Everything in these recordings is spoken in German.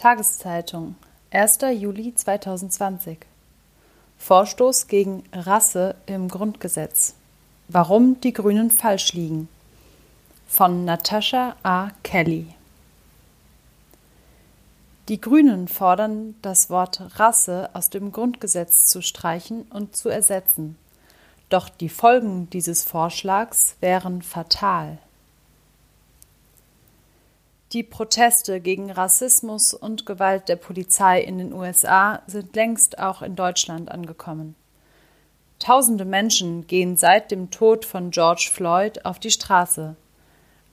Tageszeitung, 1. Juli 2020. Vorstoß gegen Rasse im Grundgesetz. Warum die Grünen falsch liegen. Von Natascha A. Kelly. Die Grünen fordern, das Wort Rasse aus dem Grundgesetz zu streichen und zu ersetzen. Doch die Folgen dieses Vorschlags wären fatal. Die Proteste gegen Rassismus und Gewalt der Polizei in den USA sind längst auch in Deutschland angekommen. Tausende Menschen gehen seit dem Tod von George Floyd auf die Straße.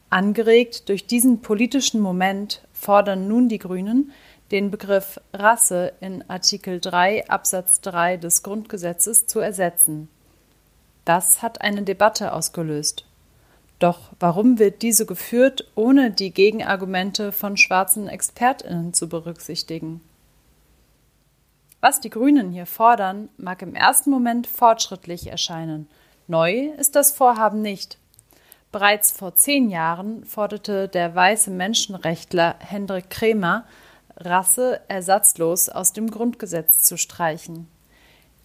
Angeregt durch diesen politischen Moment fordern nun die Grünen, den Begriff Rasse in Artikel 3 Absatz 3 des Grundgesetzes zu ersetzen. Das hat eine Debatte ausgelöst. Doch warum wird diese geführt, ohne die Gegenargumente von schwarzen Expertinnen zu berücksichtigen? Was die Grünen hier fordern, mag im ersten Moment fortschrittlich erscheinen. Neu ist das Vorhaben nicht. Bereits vor zehn Jahren forderte der weiße Menschenrechtler Hendrik Kremer, Rasse ersatzlos aus dem Grundgesetz zu streichen.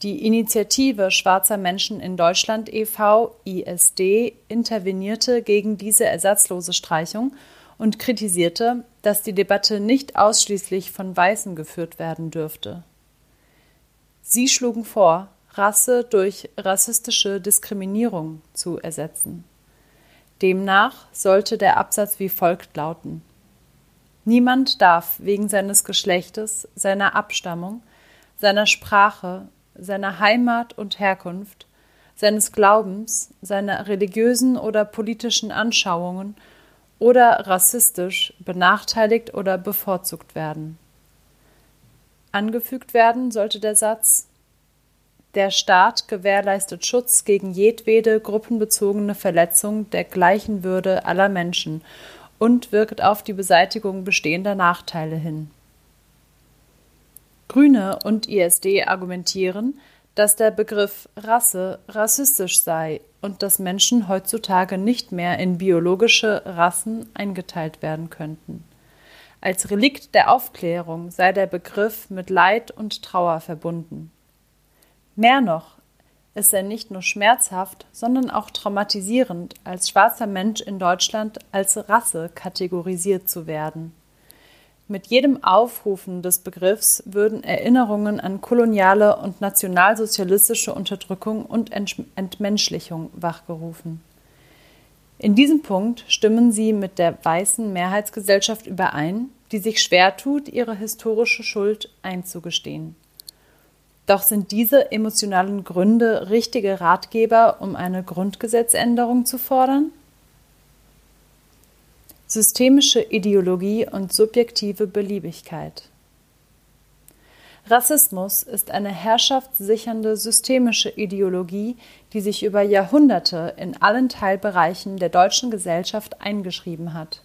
Die Initiative Schwarzer Menschen in Deutschland e.V. ISD intervenierte gegen diese ersatzlose Streichung und kritisierte, dass die Debatte nicht ausschließlich von Weißen geführt werden dürfte. Sie schlugen vor, Rasse durch rassistische Diskriminierung zu ersetzen. Demnach sollte der Absatz wie folgt lauten Niemand darf wegen seines Geschlechtes, seiner Abstammung, seiner Sprache seiner Heimat und Herkunft, seines Glaubens, seiner religiösen oder politischen Anschauungen oder rassistisch benachteiligt oder bevorzugt werden. Angefügt werden sollte der Satz Der Staat gewährleistet Schutz gegen jedwede gruppenbezogene Verletzung der gleichen Würde aller Menschen und wirkt auf die Beseitigung bestehender Nachteile hin. Grüne und ISD argumentieren, dass der Begriff Rasse rassistisch sei und dass Menschen heutzutage nicht mehr in biologische Rassen eingeteilt werden könnten. Als Relikt der Aufklärung sei der Begriff mit Leid und Trauer verbunden. Mehr noch, es sei nicht nur schmerzhaft, sondern auch traumatisierend, als schwarzer Mensch in Deutschland als Rasse kategorisiert zu werden. Mit jedem Aufrufen des Begriffs würden Erinnerungen an koloniale und nationalsozialistische Unterdrückung und Entmenschlichung wachgerufen. In diesem Punkt stimmen sie mit der weißen Mehrheitsgesellschaft überein, die sich schwer tut, ihre historische Schuld einzugestehen. Doch sind diese emotionalen Gründe richtige Ratgeber, um eine Grundgesetzänderung zu fordern? Systemische Ideologie und subjektive Beliebigkeit. Rassismus ist eine herrschaftssichernde systemische Ideologie, die sich über Jahrhunderte in allen Teilbereichen der deutschen Gesellschaft eingeschrieben hat.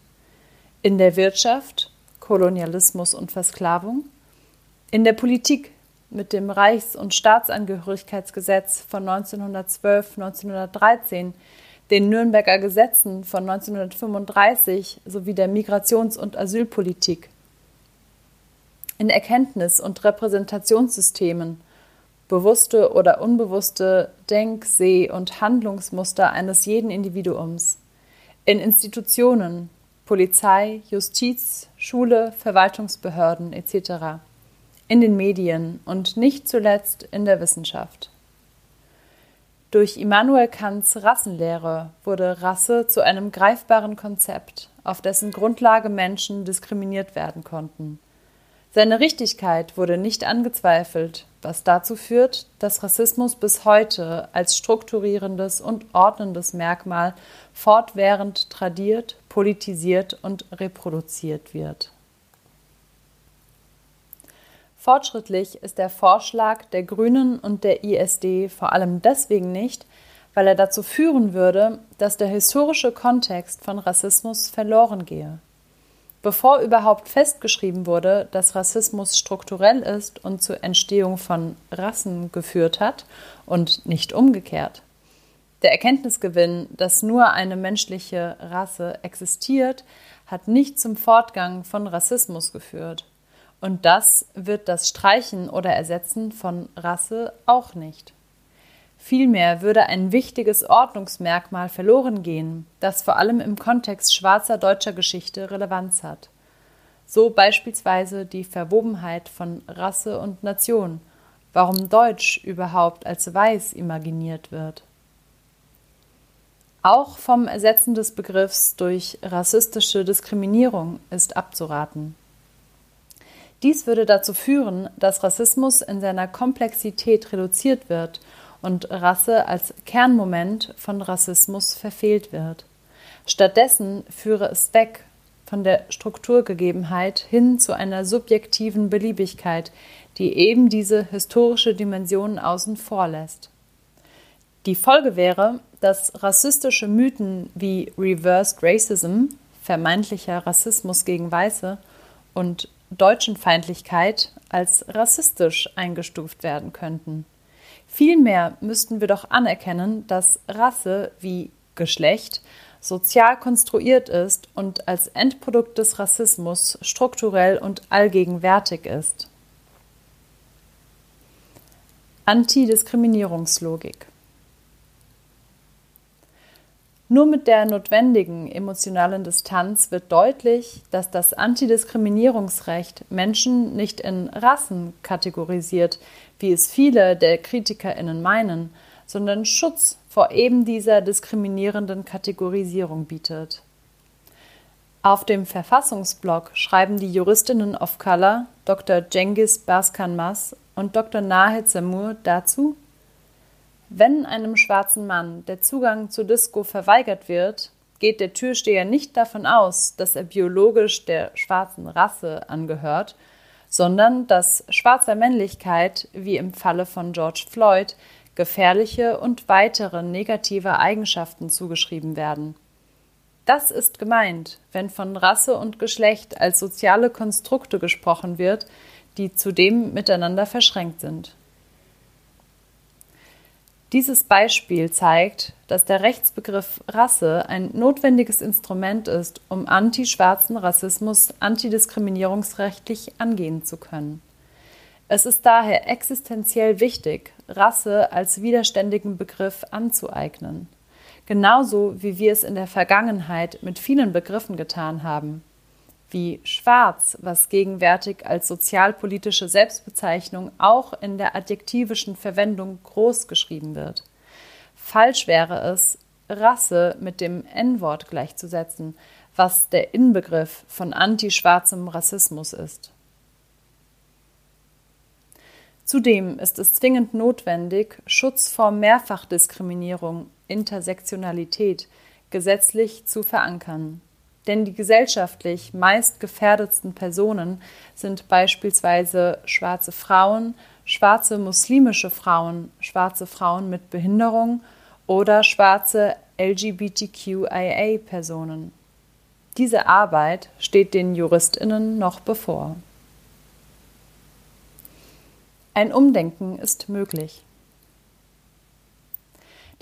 In der Wirtschaft Kolonialismus und Versklavung, in der Politik mit dem Reichs- und Staatsangehörigkeitsgesetz von 1912-1913, den Nürnberger Gesetzen von 1935 sowie der Migrations- und Asylpolitik. In Erkenntnis- und Repräsentationssystemen, bewusste oder unbewusste Denk-, Seh- und Handlungsmuster eines jeden Individuums. In Institutionen, Polizei, Justiz, Schule, Verwaltungsbehörden etc. In den Medien und nicht zuletzt in der Wissenschaft. Durch Immanuel Kants Rassenlehre wurde Rasse zu einem greifbaren Konzept, auf dessen Grundlage Menschen diskriminiert werden konnten. Seine Richtigkeit wurde nicht angezweifelt, was dazu führt, dass Rassismus bis heute als strukturierendes und ordnendes Merkmal fortwährend tradiert, politisiert und reproduziert wird. Fortschrittlich ist der Vorschlag der Grünen und der ISD vor allem deswegen nicht, weil er dazu führen würde, dass der historische Kontext von Rassismus verloren gehe. Bevor überhaupt festgeschrieben wurde, dass Rassismus strukturell ist und zur Entstehung von Rassen geführt hat und nicht umgekehrt. Der Erkenntnisgewinn, dass nur eine menschliche Rasse existiert, hat nicht zum Fortgang von Rassismus geführt Und das wird das Streichen oder Ersetzen von Rasse auch nicht. Vielmehr würde ein wichtiges Ordnungsmerkmal verloren gehen, das vor allem im Kontext schwarzer deutscher Geschichte Relevanz hat. So beispielsweise die Verwobenheit von Rasse und Nation, warum Deutsch überhaupt als weiß imaginiert wird. Auch vom Ersetzen des Begriffs durch rassistische Diskriminierung ist abzuraten. Dies würde dazu führen, dass Rassismus in seiner Komplexität reduziert wird und Rasse als Kernmoment von Rassismus verfehlt wird. Stattdessen führe es weg von der Strukturgegebenheit hin zu einer subjektiven Beliebigkeit, die eben diese historische Dimension außen vor lässt. Die Folge wäre, dass rassistische Mythen wie Reversed Racism, vermeintlicher Rassismus gegen Weiße, und Deutschenfeindlichkeit als rassistisch eingestuft werden könnten. Vielmehr müssten wir doch anerkennen, dass Rasse wie Geschlecht sozial konstruiert ist und als Endprodukt des Rassismus strukturell und allgegenwärtig ist. Antidiskriminierungslogik nur mit der notwendigen emotionalen Distanz wird deutlich, dass das Antidiskriminierungsrecht Menschen nicht in Rassen kategorisiert, wie es viele der Kritikerinnen meinen, sondern Schutz vor eben dieser diskriminierenden Kategorisierung bietet. Auf dem Verfassungsblog schreiben die Juristinnen of Color Dr. Cengiz Baskan-Mas und Dr. Nahid Samur dazu, wenn einem schwarzen Mann der Zugang zur Disco verweigert wird, geht der Türsteher nicht davon aus, dass er biologisch der schwarzen Rasse angehört, sondern dass schwarzer Männlichkeit, wie im Falle von George Floyd, gefährliche und weitere negative Eigenschaften zugeschrieben werden. Das ist gemeint, wenn von Rasse und Geschlecht als soziale Konstrukte gesprochen wird, die zudem miteinander verschränkt sind. Dieses Beispiel zeigt, dass der Rechtsbegriff Rasse ein notwendiges Instrument ist, um antischwarzen Rassismus antidiskriminierungsrechtlich angehen zu können. Es ist daher existenziell wichtig, Rasse als widerständigen Begriff anzueignen, genauso wie wir es in der Vergangenheit mit vielen Begriffen getan haben wie schwarz, was gegenwärtig als sozialpolitische Selbstbezeichnung auch in der adjektivischen Verwendung groß geschrieben wird. Falsch wäre es, Rasse mit dem N-Wort gleichzusetzen, was der Inbegriff von antischwarzem Rassismus ist. Zudem ist es zwingend notwendig, Schutz vor Mehrfachdiskriminierung, Intersektionalität gesetzlich zu verankern. Denn die gesellschaftlich meist gefährdetsten Personen sind beispielsweise schwarze Frauen, schwarze muslimische Frauen, schwarze Frauen mit Behinderung oder schwarze LGBTQIA-Personen. Diese Arbeit steht den Juristinnen noch bevor. Ein Umdenken ist möglich.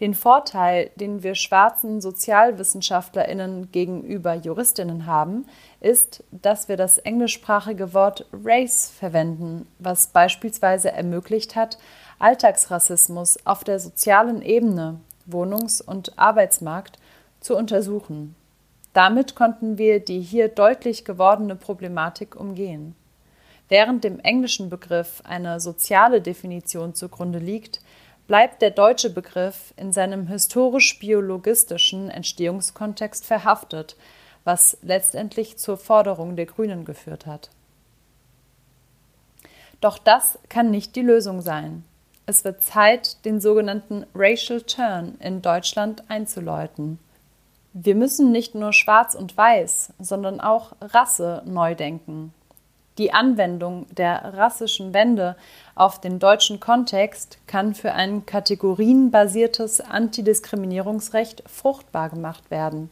Den Vorteil, den wir schwarzen Sozialwissenschaftlerinnen gegenüber Juristinnen haben, ist, dass wir das englischsprachige Wort Race verwenden, was beispielsweise ermöglicht hat, Alltagsrassismus auf der sozialen Ebene, Wohnungs- und Arbeitsmarkt zu untersuchen. Damit konnten wir die hier deutlich gewordene Problematik umgehen. Während dem englischen Begriff eine soziale Definition zugrunde liegt, bleibt der deutsche Begriff in seinem historisch-biologistischen Entstehungskontext verhaftet, was letztendlich zur Forderung der Grünen geführt hat. Doch das kann nicht die Lösung sein. Es wird Zeit, den sogenannten Racial Turn in Deutschland einzuläuten. Wir müssen nicht nur Schwarz und Weiß, sondern auch Rasse neu denken. Die Anwendung der rassischen Wende auf den deutschen Kontext kann für ein kategorienbasiertes Antidiskriminierungsrecht fruchtbar gemacht werden.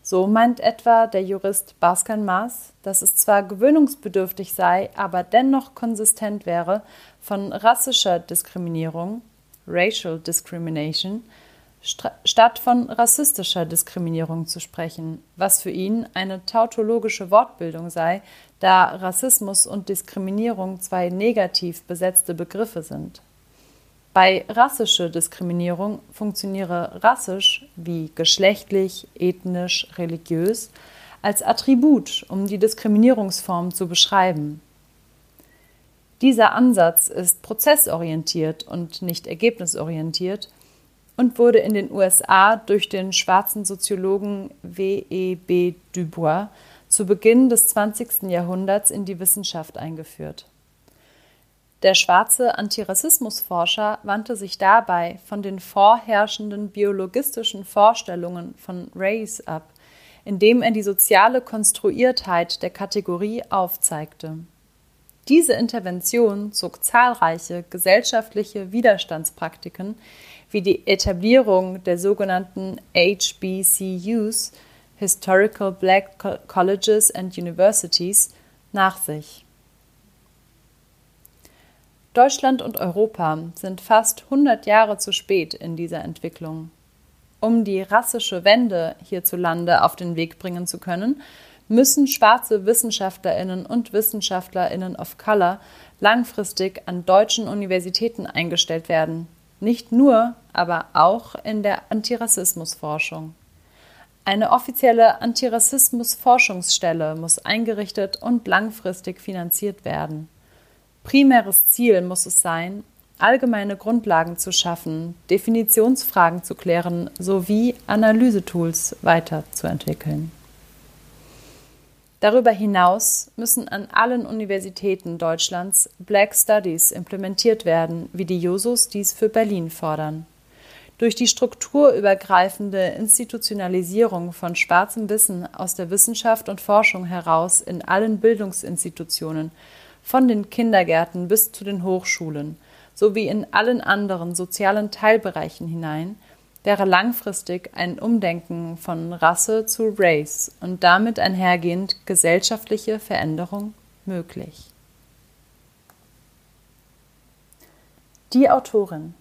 So meint etwa der Jurist Baskan Maas, dass es zwar gewöhnungsbedürftig sei, aber dennoch konsistent wäre, von rassischer Diskriminierung, Racial Discrimination, statt von rassistischer Diskriminierung zu sprechen, was für ihn eine tautologische Wortbildung sei, da Rassismus und Diskriminierung zwei negativ besetzte Begriffe sind. Bei rassische Diskriminierung funktioniere rassisch wie geschlechtlich, ethnisch, religiös als Attribut, um die Diskriminierungsform zu beschreiben. Dieser Ansatz ist prozessorientiert und nicht ergebnisorientiert und wurde in den USA durch den schwarzen Soziologen W.E.B. Du Bois zu Beginn des 20. Jahrhunderts in die Wissenschaft eingeführt. Der schwarze Antirassismusforscher wandte sich dabei von den vorherrschenden biologistischen Vorstellungen von Race ab, indem er die soziale Konstruiertheit der Kategorie aufzeigte. Diese Intervention zog zahlreiche gesellschaftliche Widerstandspraktiken wie die Etablierung der sogenannten HBCUs, Historical Black Colleges and Universities, nach sich. Deutschland und Europa sind fast 100 Jahre zu spät in dieser Entwicklung. Um die rassische Wende hierzulande auf den Weg bringen zu können, müssen schwarze Wissenschaftlerinnen und Wissenschaftlerinnen of Color langfristig an deutschen Universitäten eingestellt werden, nicht nur, aber auch in der Antirassismusforschung. Eine offizielle Antirassismusforschungsstelle muss eingerichtet und langfristig finanziert werden. Primäres Ziel muss es sein, allgemeine Grundlagen zu schaffen, Definitionsfragen zu klären sowie Analysetools weiterzuentwickeln. Darüber hinaus müssen an allen Universitäten Deutschlands Black Studies implementiert werden, wie die Jusos dies für Berlin fordern. Durch die strukturübergreifende Institutionalisierung von schwarzem Wissen aus der Wissenschaft und Forschung heraus in allen Bildungsinstitutionen, von den Kindergärten bis zu den Hochschulen, sowie in allen anderen sozialen Teilbereichen hinein, wäre langfristig ein Umdenken von Rasse zu Race und damit einhergehend gesellschaftliche Veränderung möglich. Die Autorin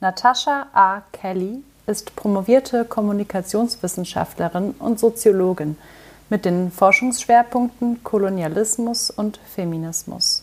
Natasha A. Kelly ist promovierte Kommunikationswissenschaftlerin und Soziologin mit den Forschungsschwerpunkten Kolonialismus und Feminismus.